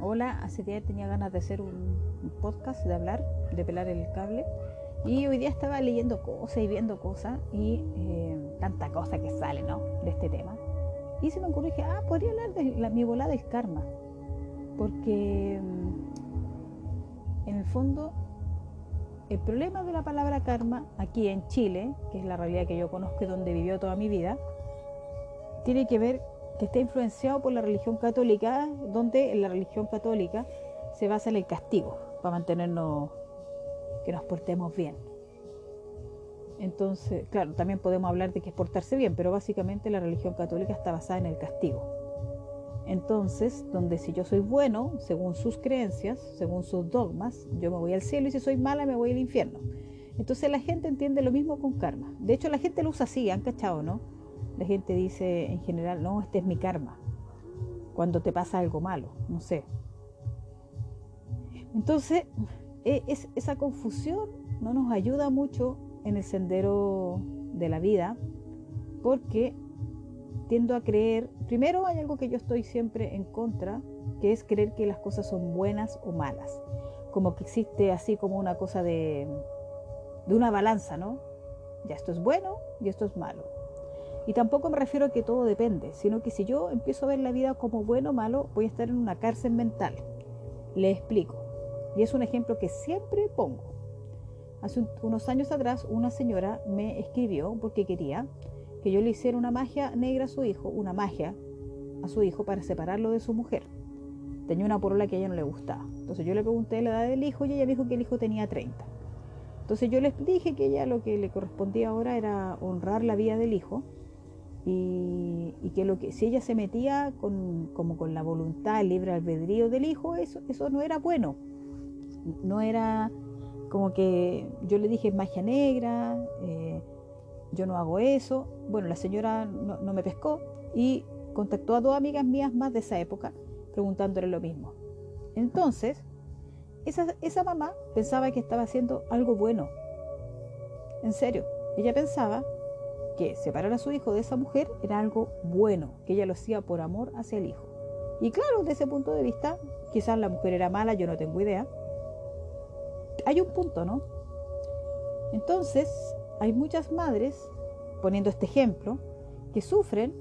Hola, hace día tenía ganas de hacer un, podcast, de hablar, de pelar el cable. Y hoy día estaba leyendo cosas y viendo cosas y eh, tanta cosa que sale, ¿no? De este tema. Y se me ocurrió que, ah, podría hablar de la, mi volada del karma. Porque mm, en el fondo, el problema de la palabra karma aquí en Chile, que es la realidad que yo conozco y donde vivió toda mi vida, tiene que ver que está influenciado por la religión católica, donde en la religión católica se basa en el castigo para mantenernos, que nos portemos bien. Entonces, claro, también podemos hablar de que es portarse bien, pero básicamente la religión católica está basada en el castigo. Entonces, donde si yo soy bueno, según sus creencias, según sus dogmas, yo me voy al cielo y si soy mala me voy al infierno. Entonces la gente entiende lo mismo con karma. De hecho, la gente lo usa así, han cachado, ¿no? La gente dice en general, no, este es mi karma. Cuando te pasa algo malo, no sé. Entonces, e, es, esa confusión no nos ayuda mucho en el sendero de la vida porque tiendo a creer, primero hay algo que yo estoy siempre en contra, que es creer que las cosas son buenas o malas, como que existe así como una cosa de, de una balanza, ¿no? Ya esto es bueno y esto es malo. Y tampoco me refiero a que todo depende, sino que si yo empiezo a ver la vida como bueno o malo, voy a estar en una cárcel mental. Le explico. Y es un ejemplo que siempre pongo. Hace unos años atrás una señora me escribió porque quería que yo le hiciera una magia negra a su hijo, una magia a su hijo para separarlo de su mujer. Tenía una porola que a ella no le gustaba. Entonces yo le pregunté la edad del hijo y ella dijo que el hijo tenía 30. Entonces yo les dije que ella lo que le correspondía ahora era honrar la vida del hijo y, que lo que si ella se metía con, como con la voluntad, el libre albedrío del hijo, eso, eso no era bueno. No era como que yo le dije magia negra, eh, yo no hago eso. Bueno, la señora no, me pescó y contactó a dos amigas mías más de esa época preguntándole lo mismo. Entonces, esa, esa mamá pensaba que estaba haciendo algo bueno. En serio, ella pensaba que separar a su hijo de esa mujer era algo bueno, que ella lo hacía por amor hacia el hijo. Y claro, desde ese punto de vista, quizás la mujer era mala, yo no tengo idea. Hay un punto, ¿no? Entonces, hay muchas madres, poniendo este ejemplo, que sufren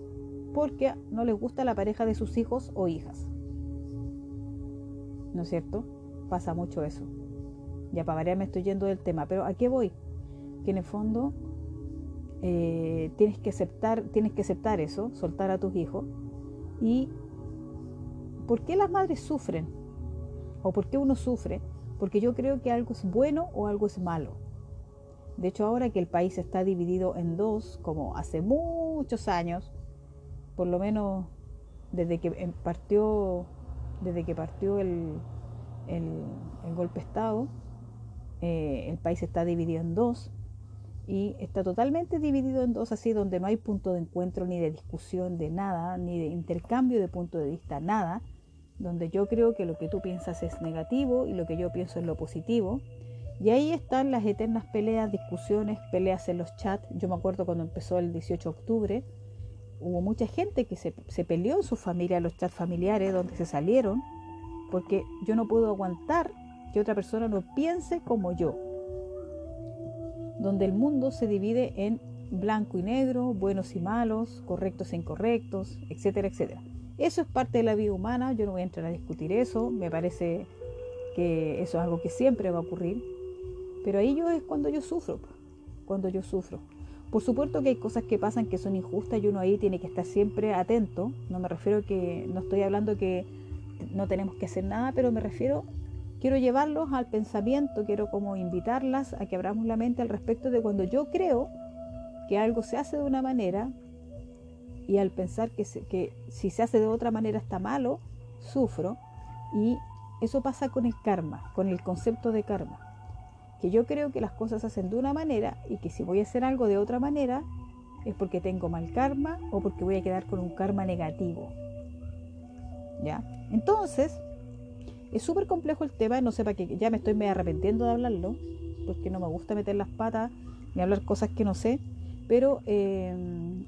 porque no les gusta la pareja de sus hijos o hijas. ¿No es cierto? Pasa mucho eso. Ya para variar me estoy yendo del tema, pero ¿a qué voy? Que en el fondo eh, tienes, que aceptar, tienes que aceptar eso, soltar a tus hijos. ¿Y por qué las madres sufren? ¿O por qué uno sufre? Porque yo creo que algo es bueno o algo es malo. De hecho, ahora que el país está dividido en dos, como hace muchos años, por lo menos desde que em, partió, desde que partió el, golpe de Estado, eh, el país está dividido en dos y está totalmente dividido en dos, así donde no hay punto de encuentro ni de discusión de nada, ni de intercambio de punto de vista, nada, donde yo creo que lo que tú piensas es negativo y lo que yo pienso es lo positivo. Y ahí están las eternas peleas, discusiones, peleas en los chats. Yo me acuerdo cuando empezó el 18 de octubre, hubo mucha gente que se, se peleó en su familia, en los chats familiares, donde se salieron, porque yo no puedo aguantar que otra persona no piense como yo donde el mundo se divide en blanco y negro, buenos y malos, correctos e incorrectos, etcétera, etcétera. Eso es parte de la vida humana, yo no voy a entrar a discutir eso, me parece que eso es algo que siempre va a ocurrir, pero ahí yo es cuando yo sufro, cuando yo sufro. Por supuesto que hay cosas que pasan que son injustas y uno ahí tiene que estar siempre atento, no me refiero que, no estoy hablando que no tenemos que hacer nada, pero me refiero quiero llevarlos al pensamiento, quiero como invitarlas a que abramos la mente al respecto de cuando yo creo que algo se hace de una manera y al pensar que, si se hace de otra manera está malo, sufro y eso pasa con el karma, con el concepto de karma, que yo creo que las cosas se hacen de una manera y que si voy a hacer algo de otra manera es porque tengo mal karma o porque voy a quedar con un karma negativo. ¿Ya? Entonces, es súper complejo el tema, no sé para qué, ya me estoy me arrepentiendo de hablarlo, porque no me gusta meter las patas ni hablar cosas que no sé, pero eh,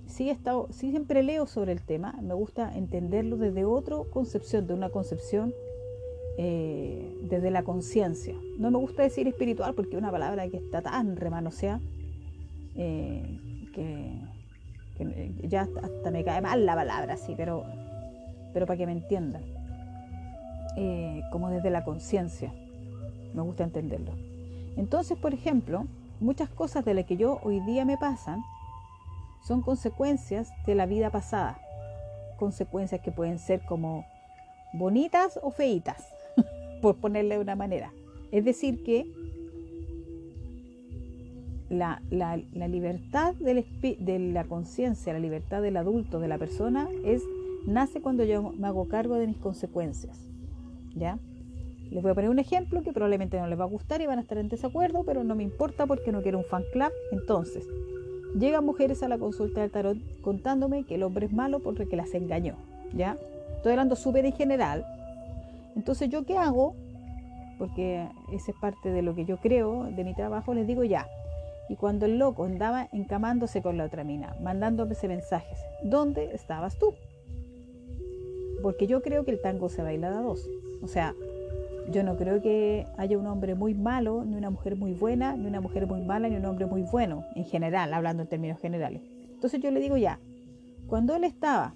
sí, he estado, siempre leo sobre el tema, me gusta entenderlo desde otra concepción, de una concepción eh, desde la conciencia. No me gusta decir espiritual porque es una palabra que está tan remanoseada eh, que, ya hasta, me cae mal la palabra, sí, pero, pero para que me entiendan. Eh, como desde la conciencia. Me gusta entenderlo. Entonces, por ejemplo, muchas cosas de las que yo hoy día me pasan son consecuencias de la vida pasada. Consecuencias que pueden ser como bonitas o feitas, por ponerle de una manera. Es decir, que la, libertad del, de la conciencia, la libertad del adulto, de la persona, es, nace cuando yo me hago cargo de mis consecuencias. ¿Ya? Les voy a poner un ejemplo que probablemente no les va a gustar y van a estar en desacuerdo, pero no me importa porque no quiero un fan club. Entonces, llegan mujeres a la consulta del tarot contándome que el hombre es malo porque las engañó. ¿Ya? Estoy hablando súper en general. Entonces, ¿yo qué hago? Porque esa es parte de lo que yo creo, de mi trabajo, les digo ya. Y cuando el loco andaba encamándose con la otra mina, mandándome ese mensajes, ¿dónde estabas tú? Porque yo creo que el tango se baila a dos. O sea, yo no creo que haya un hombre muy malo, ni una mujer muy buena, ni una mujer muy mala, ni un hombre muy bueno, en general, hablando en términos generales. Entonces yo le digo ya, cuando él estaba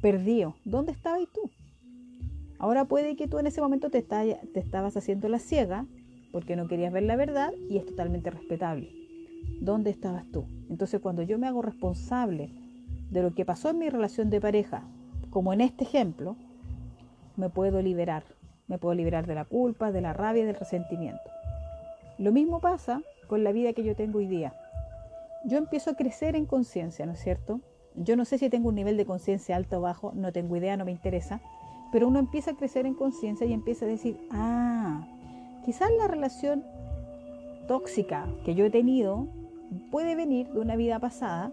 perdido, ¿dónde estabas tú? Ahora puede que tú en ese momento te, estabas haciendo la ciega porque no querías ver la verdad y es totalmente respetable. ¿Dónde estabas tú? Entonces cuando yo me hago responsable de lo que pasó en mi relación de pareja, como en este ejemplo, me puedo liberar me puedo liberar de la culpa, de la rabia del resentimiento. Lo mismo pasa con la vida que yo tengo hoy día. Yo empiezo a crecer en conciencia, ¿no es cierto? Yo no sé si tengo un nivel de conciencia alto o bajo, no tengo idea, no me interesa, pero uno empieza a crecer en conciencia y empieza a decir, ah, quizás la relación tóxica que yo he tenido puede venir de una vida pasada.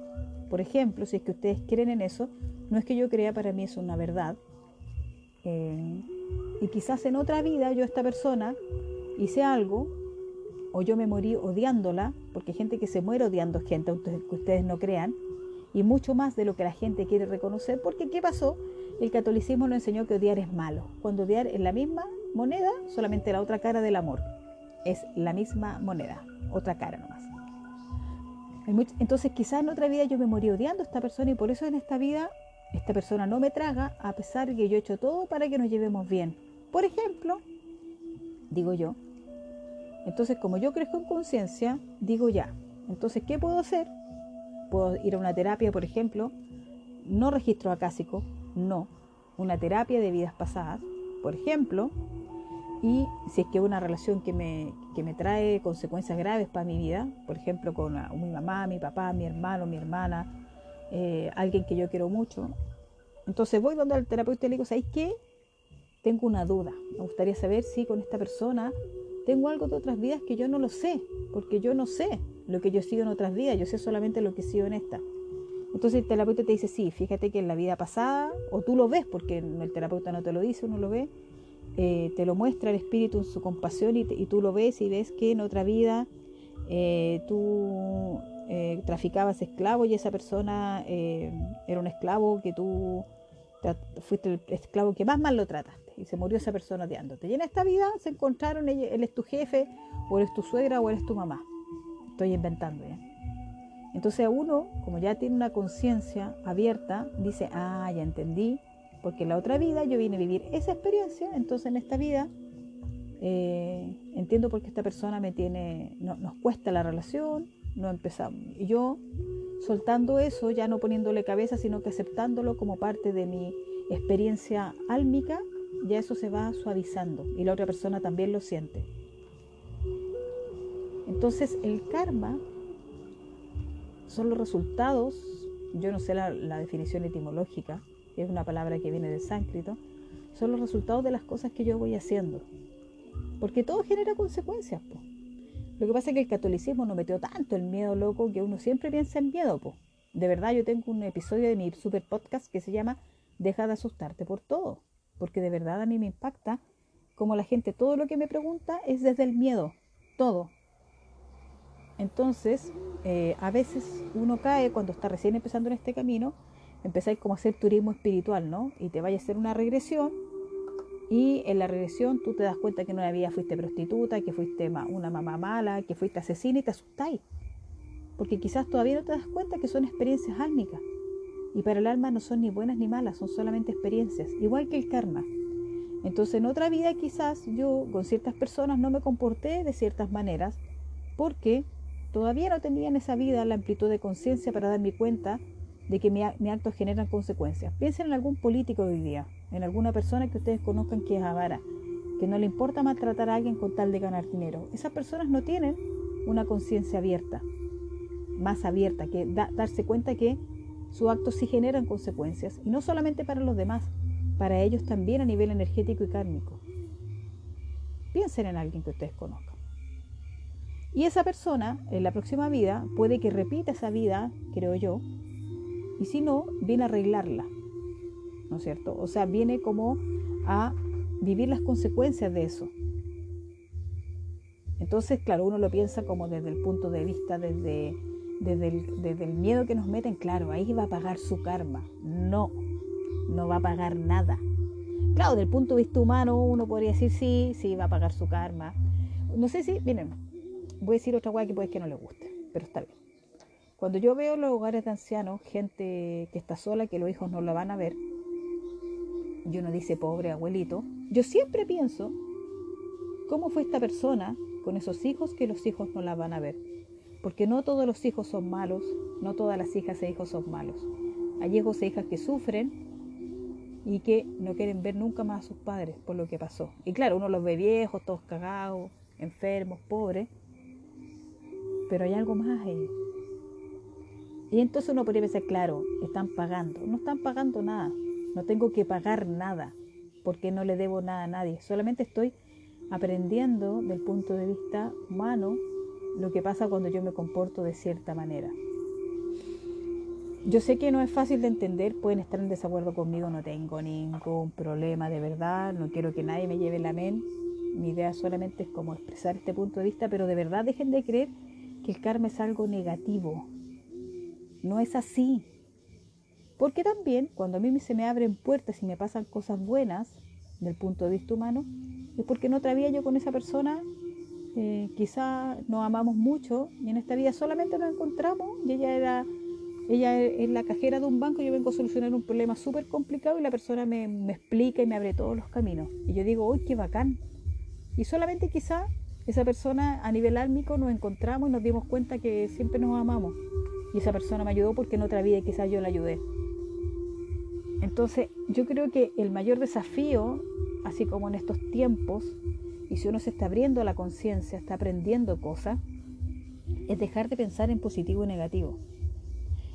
Por ejemplo, si es que ustedes creen en eso, no es que yo crea, para mí es una verdad. Eh, y quizás en otra vida yo esta persona hice algo o yo me morí odiándola, porque hay gente que se muere odiando gente, aunque ustedes no crean, y mucho más de lo que la gente quiere reconocer, porque ¿qué pasó? El catolicismo nos enseñó que odiar es malo, cuando odiar es la misma moneda, solamente la otra cara del amor, es la misma moneda, otra cara nomás. Entonces quizás en otra vida yo me morí odiando a esta persona y por eso en esta vida esta persona no me traga a pesar de que yo he hecho todo para que nos llevemos bien. Por ejemplo, digo yo. Entonces, como yo crezco en conciencia, digo ya. Entonces, ¿qué puedo hacer? Puedo ir a una terapia, por ejemplo, no registro acásico, no. Una terapia de vidas pasadas, por ejemplo, y si es que una relación que me, que me trae consecuencias graves para mi vida, por ejemplo, con mi mamá, mi papá, mi hermano, mi hermana, eh, alguien que yo quiero mucho. Entonces voy donde el terapeuta y le digo, ¿sabéis qué? Tengo una duda. Me gustaría saber si con esta persona tengo algo de otras vidas que yo no lo sé, porque yo no sé lo que yo sigo en otras vidas, yo sé solamente lo que sigo en esta. Entonces el terapeuta te dice, sí, fíjate que en la vida pasada, o tú lo ves, porque el terapeuta no te lo dice, uno lo ve, eh, te lo muestra el espíritu en su compasión y, tú lo ves y ves que en otra vida eh, tú eh, traficabas esclavos y esa persona eh, era un esclavo que tú fuiste el esclavo que más mal lo trataste y se murió esa persona odiándote. Y en esta vida se encontraron, él, es tu jefe, o eres tu suegra, o eres tu mamá. Estoy inventando ya. Entonces uno, como ya tiene una conciencia abierta, dice, ah, ya entendí, porque en la otra vida yo vine a vivir esa experiencia, entonces en esta vida eh, entiendo por qué esta persona me tiene, nos cuesta la relación, no empezamos. Y yo soltando eso, ya no poniéndole cabeza, sino que aceptándolo como parte de mi experiencia álmica, ya eso se va suavizando y la otra persona también lo siente. Entonces el karma son los resultados, yo no sé la, definición etimológica, es una palabra que viene del sánscrito, son los resultados de las cosas que yo voy haciendo. Porque todo genera consecuencias. pues. Lo que pasa es que el catolicismo no metió tanto el miedo loco que uno siempre piensa en miedo. Po. De verdad, yo tengo un episodio de mi super podcast que se llama Deja de asustarte por todo. Porque de verdad a mí me impacta como la gente, todo lo que me pregunta es desde el miedo. Todo. Entonces, eh, a veces uno cae cuando está recién empezando en este camino, empezáis como a hacer turismo espiritual, ¿no? Y te vaya a hacer una regresión Y en la regresión tú te das cuenta que en una vida fuiste prostituta, que fuiste una mamá mala, que fuiste asesina y te asustáis. Porque quizás todavía no te das cuenta que son experiencias álmicas. Y para el alma no son ni buenas ni malas, son solamente experiencias, igual que el karma. Entonces en otra vida quizás yo con ciertas personas no me comporté de ciertas maneras porque todavía no tenía en esa vida la amplitud de conciencia para darme cuenta de que mi actos generan consecuencias. Piensen en algún político de hoy día, en alguna persona que ustedes conozcan que es avara, que no le importa maltratar a alguien con tal de ganar dinero. Esas personas no tienen una conciencia abierta, más abierta, que darse cuenta que sus actos sí generan consecuencias, y no solamente para los demás, para ellos también a nivel energético y kármico. Piensen en alguien que ustedes conozcan. Y esa persona, en la próxima vida, puede que repita esa vida, creo yo, y si no, viene a arreglarla, ¿no es cierto? O sea, viene como a vivir las consecuencias de eso. Entonces, claro, uno lo piensa como desde el punto de vista, desde, desde, el, desde el miedo que nos meten, claro, ahí va a pagar su karma. No, no va a pagar nada. Claro, desde el punto de vista humano uno podría decir sí, sí, va a pagar su karma. No sé si, miren, voy a decir otra cosa que puede que no le guste, pero está bien. Cuando yo veo los hogares de ancianos, gente que está sola, que los hijos no la van a ver, y uno dice, pobre abuelito, yo siempre pienso, ¿cómo fue esta persona con esos hijos que los hijos no la van a ver? Porque no todos los hijos son malos, no todas las hijas e hijos son malos. Hay hijos e hijas que sufren y que no quieren ver nunca más a sus padres por lo que pasó. Y claro, uno los ve viejos, todos cagados, enfermos, pobres, pero hay algo más ahí. Y entonces uno podría pensar, claro, están pagando. No están pagando nada, no tengo que pagar nada, porque no le debo nada a nadie. Solamente estoy aprendiendo del punto de vista humano lo que pasa cuando yo me comporto de cierta manera. Yo sé que no es fácil de entender, pueden estar en desacuerdo conmigo, no tengo ningún problema de verdad, no quiero que nadie me lleve la men. Mi idea solamente es como expresar este punto de vista, pero de verdad dejen de creer que el karma es algo negativo. No es así. Porque también cuando a mí se me abren puertas y me pasan cosas buenas del punto de vista humano, es porque no otra yo con esa persona, eh, quizá nos amamos mucho y en esta vida solamente nos encontramos y ella era ella es la cajera de un banco, yo vengo a solucionar un problema súper complicado y la persona me, explica y me abre todos los caminos. Y yo digo, uy, qué bacán. Y solamente quizá esa persona a nivel álmico nos encontramos y nos dimos cuenta que siempre nos amamos. Y esa persona me ayudó porque en otra vida quizás yo la ayudé. Entonces, yo creo que el mayor desafío, así como en estos tiempos, y si uno se está abriendo la conciencia, está aprendiendo cosas, es dejar de pensar en positivo y negativo.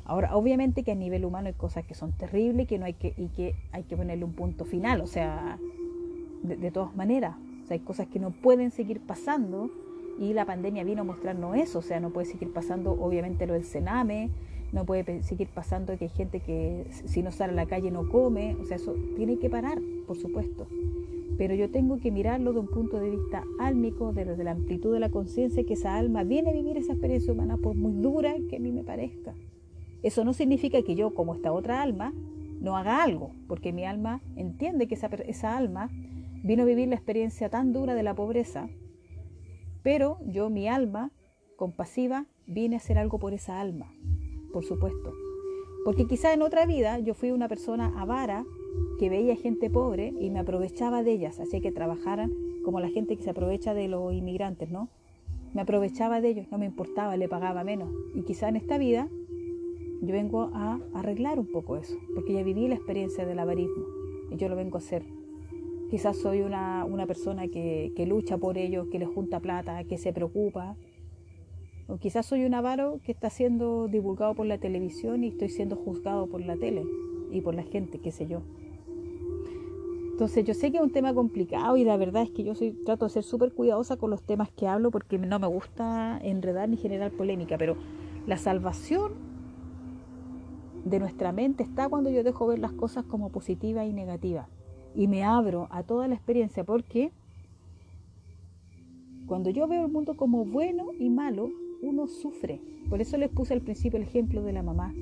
Ahora, obviamente que a nivel humano hay cosas que son terribles que no hay que, y que hay que ponerle un punto final, o sea, de, todas maneras. O sea, hay cosas que no pueden seguir pasando y la pandemia vino a mostrarnos eso, o sea, no puede seguir pasando obviamente lo del cename, no puede seguir pasando que hay gente que si no sale a la calle no come, o sea, eso tiene que parar, por supuesto. Pero yo tengo que mirarlo de un punto de vista álmico, desde la amplitud de la conciencia, que esa alma viene a vivir esa experiencia humana por muy dura que a mí me parezca. Eso no significa que yo, como esta otra alma, no haga algo, porque mi alma entiende que esa, esa alma vino a vivir la experiencia tan dura de la pobreza, pero yo, mi alma compasiva, vine a hacer algo por esa alma, por supuesto. Porque quizá en otra vida yo fui una persona avara que veía gente pobre y me aprovechaba de ellas, hacía que trabajaran como la gente que se aprovecha de los inmigrantes, ¿no? Me aprovechaba de ellos, no me importaba, le pagaba menos. Y quizá en esta vida yo vengo a arreglar un poco eso, porque ya viví la experiencia del avarismo y yo lo vengo a hacer. Quizás soy una, persona que, que, lucha por ellos, que les junta plata, que se preocupa. O quizás soy un avaro que está siendo divulgado por la televisión y estoy siendo juzgado por la tele y por la gente, qué sé yo. Entonces yo sé que es un tema complicado y la verdad es que yo soy, trato de ser súper cuidadosa con los temas que hablo porque no me gusta enredar ni generar polémica, pero la salvación de nuestra mente está cuando yo dejo ver las cosas como positivas y negativas y me abro a toda la experiencia porque cuando yo veo el mundo como bueno y malo, uno sufre. Por eso les puse al principio el ejemplo de la mamá.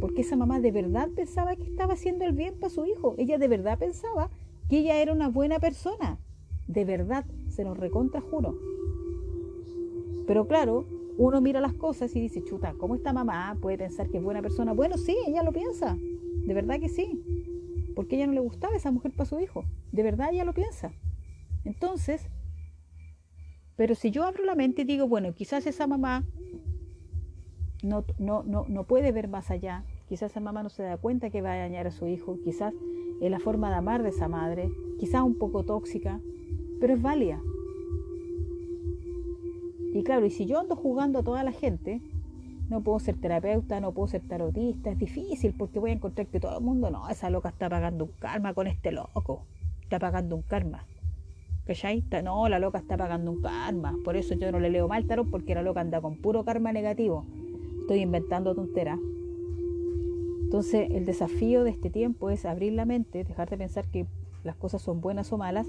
Porque esa mamá de verdad pensaba que estaba haciendo el bien para su hijo. Ella de verdad pensaba que ella era una buena persona. De verdad, se los recontra juro. Pero claro, uno mira las cosas y dice, chuta, ¿cómo esta mamá puede pensar que es buena persona? Bueno, sí, ella lo piensa. De verdad que sí. Porque ella no le gustaba esa mujer para su hijo. De verdad ella lo piensa. Entonces, pero si yo abro la mente y digo, bueno, quizás esa mamá no, no, no, no puede ver más allá, quizás esa mamá no se da cuenta que va a dañar a su hijo, quizás es la forma de amar de esa madre, quizás un poco tóxica, pero es válida. Y claro, y si yo ando jugando a toda la gente, no puedo ser terapeuta, no puedo ser tarotista, es difícil porque voy a encontrar que todo el mundo, no, esa loca está pagando un karma con este loco, está pagando un karma. ¿Cachai? No, la loca está pagando un karma, por eso yo no le leo mal tarot porque la loca anda con puro karma negativo. Estoy inventando tonteras. Entonces, el desafío de este tiempo es abrir la mente, dejar de pensar que las cosas son buenas o malas.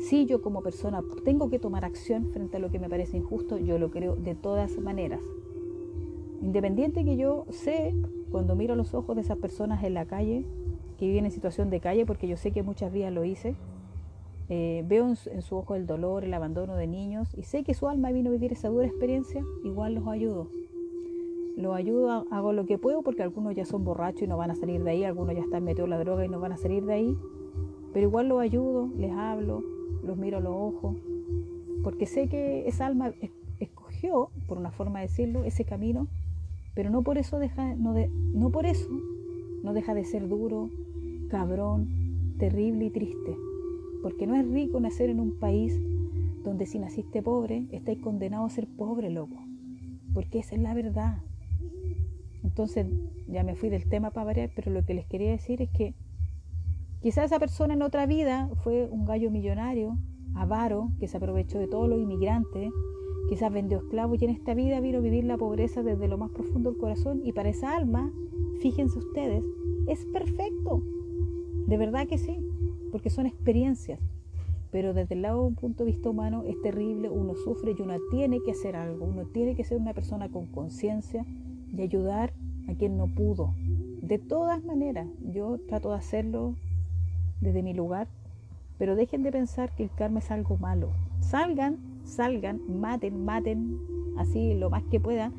Si yo como persona tengo que tomar acción frente a lo que me parece injusto, yo lo creo de todas maneras. Independiente que yo sé, cuando miro los ojos de esas personas en la calle, que viven en situación de calle, porque yo sé que muchas días lo hice, eh, veo en su, en su, ojo el dolor, el abandono de niños, y sé que su alma vino a vivir esa dura experiencia, igual los ayudo. Los ayudo, hago lo que puedo porque algunos ya son borrachos y no van a salir de ahí, algunos ya están metidos en la droga y no van a salir de ahí, pero igual los ayudo, les hablo, los miro a los ojos, porque sé que esa alma escogió, por una forma de decirlo, ese camino, pero no por eso deja, no, de, no por eso no deja de ser duro, cabrón, terrible y triste, porque no es rico nacer en un país donde si naciste pobre, estáis condenado a ser pobre, loco, porque esa es la verdad. Entonces, ya me fui del tema para variar, pero lo que les quería decir es que quizás esa persona en otra vida fue un gallo millonario, avaro, que se aprovechó de todos los inmigrantes, quizás vendió esclavos y en esta vida vino a vivir la pobreza desde lo más profundo del corazón y para esa alma, fíjense ustedes, es perfecto. De verdad que sí, porque son experiencias. Pero desde el lado de un punto de vista humano es terrible, uno sufre y uno tiene que hacer algo, uno tiene que ser una persona con conciencia y ayudar a quien no pudo. De todas maneras, yo trato de hacerlo desde mi lugar, pero dejen de pensar que el karma es algo malo. Salgan, salgan, maten, maten, así lo más que puedan,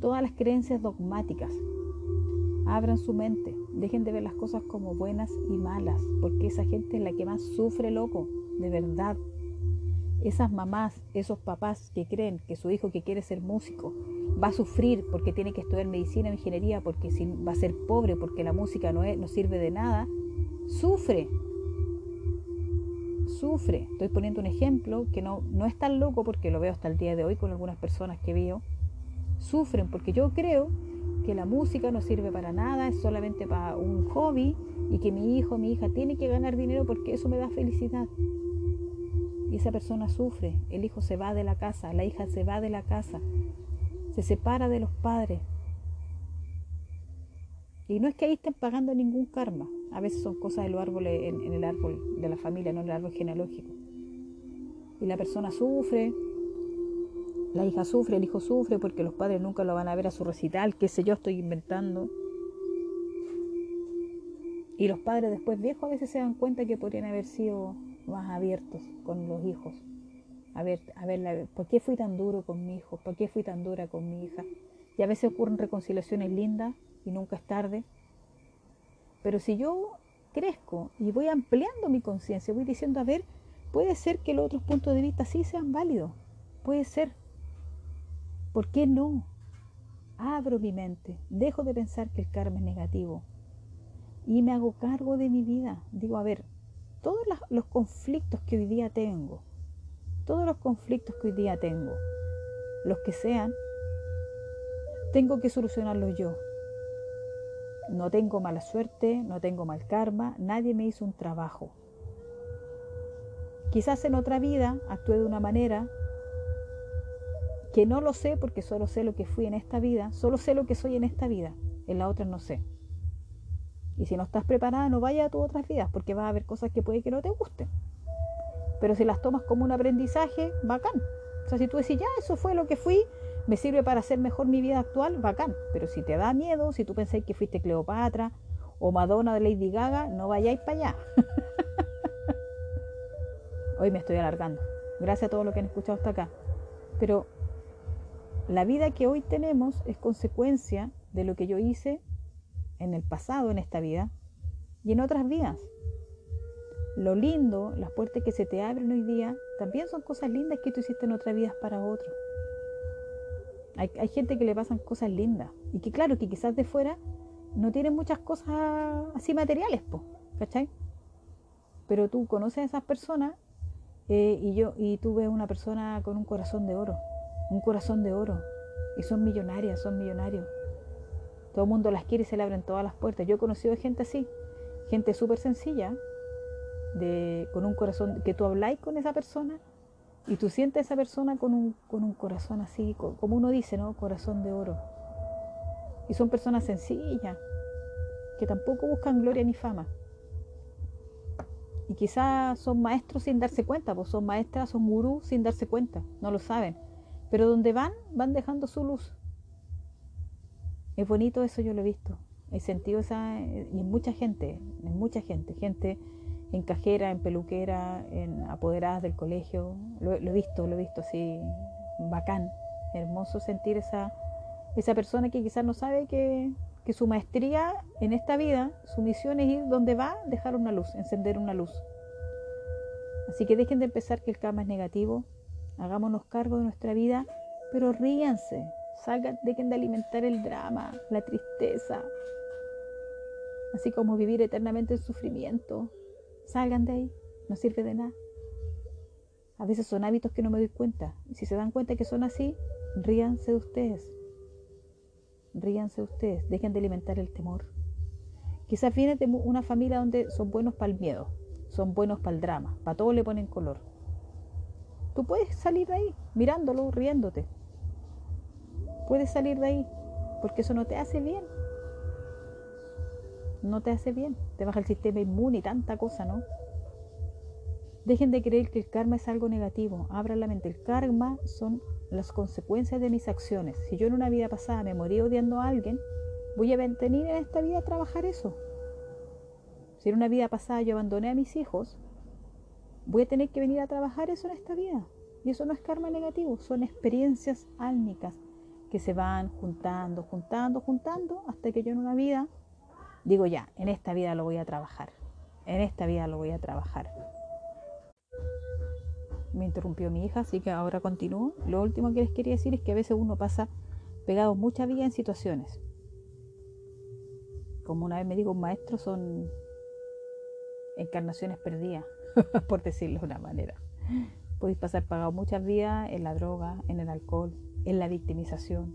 todas las creencias dogmáticas. Abran su mente, dejen de ver las cosas como buenas y malas, porque esa gente es la que más sufre, loco, de verdad. Esas mamás, esos papás que creen que su hijo que quiere ser músico va a sufrir porque tiene que estudiar medicina o ingeniería, porque va a ser pobre, porque la música no, es, no sirve de nada, sufre. Sufre. Estoy poniendo un ejemplo que no, no es tan loco porque lo veo hasta el día de hoy con algunas personas que veo. Sufren porque yo creo que la música no sirve para nada, es solamente para un hobby y que mi hijo, mi hija tiene que ganar dinero porque eso me da felicidad. Y esa persona sufre, el hijo se va de la casa, la hija se va de la casa, se separa de los padres. Y no es que ahí estén pagando ningún karma, a veces son cosas de los árboles en, el árbol de la familia, no en el árbol genealógico. Y la persona sufre, la hija sufre, el hijo sufre porque los padres nunca lo van a ver a su recital, qué sé yo, estoy inventando. Y los padres después viejos a veces se dan cuenta que podrían haber sido más abiertos con los hijos a ver, a ver, ¿por qué fui tan duro con mi hijo? ¿Por qué fui tan dura con mi hija? Y a veces ocurren reconciliaciones lindas y nunca es tarde. Pero si yo crezco y voy ampliando mi conciencia, voy diciendo, a ver, puede ser que los otros puntos de vista sí sean válidos. Puede ser. ¿Por qué no? Abro mi mente, dejo de pensar que el karma es negativo y me hago cargo de mi vida. Digo, a ver, todos los conflictos que hoy día tengo, todos los conflictos que hoy día tengo, los que sean, tengo que solucionarlos yo. No tengo mala suerte, no tengo mal karma, nadie me hizo un trabajo. Quizás en otra vida actué de una manera que no lo sé porque solo sé lo que fui en esta vida, solo sé lo que soy en esta vida, en la otra no sé. Y si no estás preparada, no vayas a tus otras vidas porque vas a ver cosas que puede que no te gusten. Pero si las tomas como un aprendizaje, bacán. O sea, si tú decís, ya, eso fue lo que fui, me sirve para hacer mejor mi vida actual, bacán. Pero si te da miedo, si tú pensáis que fuiste Cleopatra o Madonna de Lady Gaga, no vayáis para allá. Hoy me estoy alargando. Gracias a todos los que han escuchado hasta acá. Pero la vida que hoy tenemos es consecuencia de lo que yo hice en el pasado, en esta vida, y en otras vidas. Lo lindo, las puertas que se te abren hoy día, también son cosas lindas que tú hiciste en otras vidas para otros. Hay, gente que le pasan cosas lindas y que claro, que quizás de fuera no tienen muchas cosas así materiales, po, ¿cachai? Pero tú conoces a esas personas eh, y yo y tú ves una persona con un corazón de oro, un corazón de oro, y son millonarias, son millonarios. Todo el mundo las quiere y se le abren todas las puertas. Yo he conocido gente así, gente súper sencilla, de, con un corazón, que tú habláis con esa persona y tú sientes a esa persona con un, con un corazón así, como uno dice, ¿no? Corazón de oro. Y son personas sencillas, que tampoco buscan gloria ni fama. Y quizás son maestros sin darse cuenta, pues son maestras, son gurús sin darse cuenta, no lo saben. Pero donde van, van dejando su luz. Es bonito eso, yo lo he visto. He sentido esa, y en mucha gente, en mucha gente, gente en cajera, en peluquera, en apoderadas del colegio. Lo, he visto, lo he visto así, bacán, hermoso sentir esa, esa persona que quizás no sabe que, que su maestría en esta vida, su misión es ir donde va, dejar una luz, encender una luz. Así que dejen de empezar que el karma es negativo, hagámonos cargo de nuestra vida, pero ríanse, salgan, dejen de alimentar el drama, la tristeza, así como vivir eternamente en sufrimiento, Salgan de ahí, no sirve de nada. A veces son hábitos que no me doy cuenta. Y si se dan cuenta que son así, ríanse de ustedes. Ríanse de ustedes, dejen de alimentar el temor. Quizás vienes de una familia donde son buenos para el miedo, son buenos para el drama, para todo le ponen color. Tú puedes salir de ahí, mirándolo, riéndote. Puedes salir de ahí, porque eso no te hace bien no te hace bien, te baja el sistema inmune y tanta cosa, ¿no? Dejen de creer que el karma es algo negativo, abran la mente, el karma son las consecuencias de mis acciones. Si yo en una vida pasada me morí odiando a alguien, voy a venir en esta vida a trabajar eso. Si en una vida pasada yo abandoné a mis hijos, voy a tener que venir a trabajar eso en esta vida. Y eso no es karma negativo, son experiencias álmicas que se van juntando, juntando, juntando, hasta que yo en una vida digo ya, en esta vida lo voy a trabajar, en esta vida lo voy a trabajar. Me interrumpió mi hija, así que ahora continúo. Lo último que les quería decir es que a veces uno pasa pegado mucha vida en situaciones. Como una vez me dijo un maestro, son encarnaciones perdidas, por decirlo de una manera. Podéis pasar pagado muchas vidas en la droga, en el alcohol, en la victimización.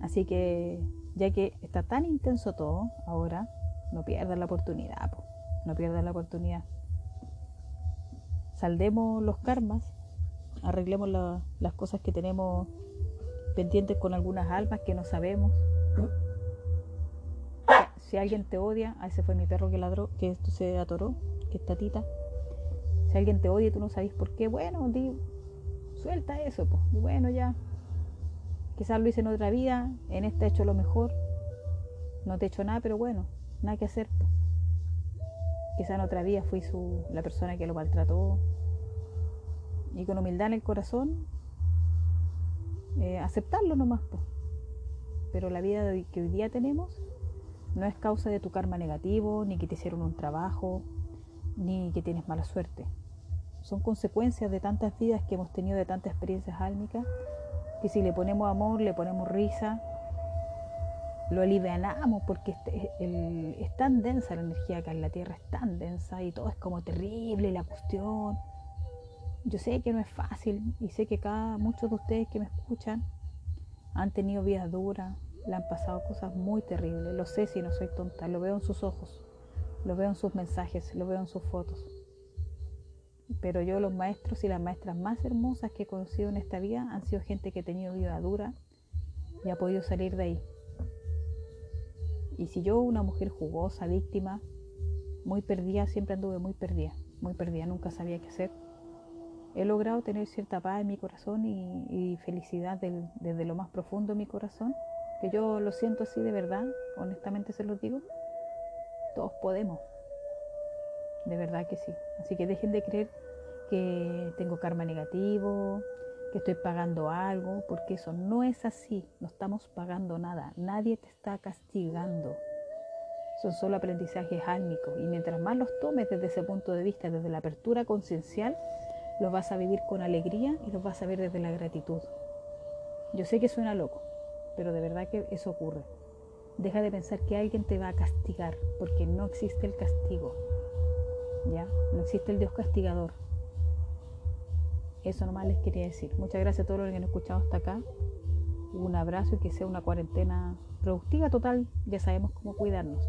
Así que ya que está tan intenso todo ahora, no pierdas la oportunidad, no pierdas la oportunidad. Saldemos los karmas, arreglemos las cosas que tenemos pendientes con algunas almas que no sabemos. Si alguien te odia, a ese fue mi perro que ladró, que esto se atoró, que es tatita. Si alguien te odia y tú no sabes por qué, bueno, di, suelta eso, pues. Bueno, ya, Quizás lo hice en otra vida, en esta he hecho lo mejor. No te he hecho nada, pero bueno, nada que hacer. Quizás en otra vida fui su, la persona que lo maltrató. Y con humildad en el corazón, eh, aceptarlo nomás. Pero la vida que hoy día tenemos no es causa de tu karma negativo, ni que te hicieron un trabajo, ni que tienes mala suerte. Son consecuencias de tantas vidas que hemos tenido, de tantas experiencias álmicas que si le ponemos amor, le ponemos risa, lo alivianamos porque es, tan densa la energía acá en la Tierra, es tan densa y todo es como terrible la cuestión. Yo sé que no es fácil y sé que cada muchos de ustedes que me escuchan han tenido vidas duras, le han pasado cosas muy terribles. Lo sé si no soy tonta, lo veo en sus ojos, lo veo en sus mensajes, lo veo en sus fotos. Pero yo los maestros y las maestras más hermosas que he conocido en esta vida han sido gente que ha tenido vida dura y ha podido salir de ahí. Y si yo, una mujer jugosa, víctima, muy perdida, siempre anduve muy perdida, muy perdida, nunca sabía qué hacer, he logrado tener cierta paz en mi corazón y, felicidad desde lo más profundo de mi corazón, que yo lo siento así de verdad, honestamente se los digo, todos podemos, de verdad que sí. Así que dejen de creer que tengo karma negativo, que estoy pagando algo, porque eso no es así, no estamos pagando nada, nadie te está castigando. Son solo aprendizajes álmicos y mientras más los tomes desde ese punto de vista, desde la apertura conciencial, los vas a vivir con alegría y los vas a ver desde la gratitud. Yo sé que suena loco, pero de verdad que eso ocurre. Deja de pensar que alguien te va a castigar, porque no existe el castigo. ¿Ya? No existe el Dios castigador. Eso nomás les quería decir. Muchas gracias a todos los que han escuchado hasta acá. Un abrazo y que sea una cuarentena productiva total. Ya sabemos cómo cuidarnos.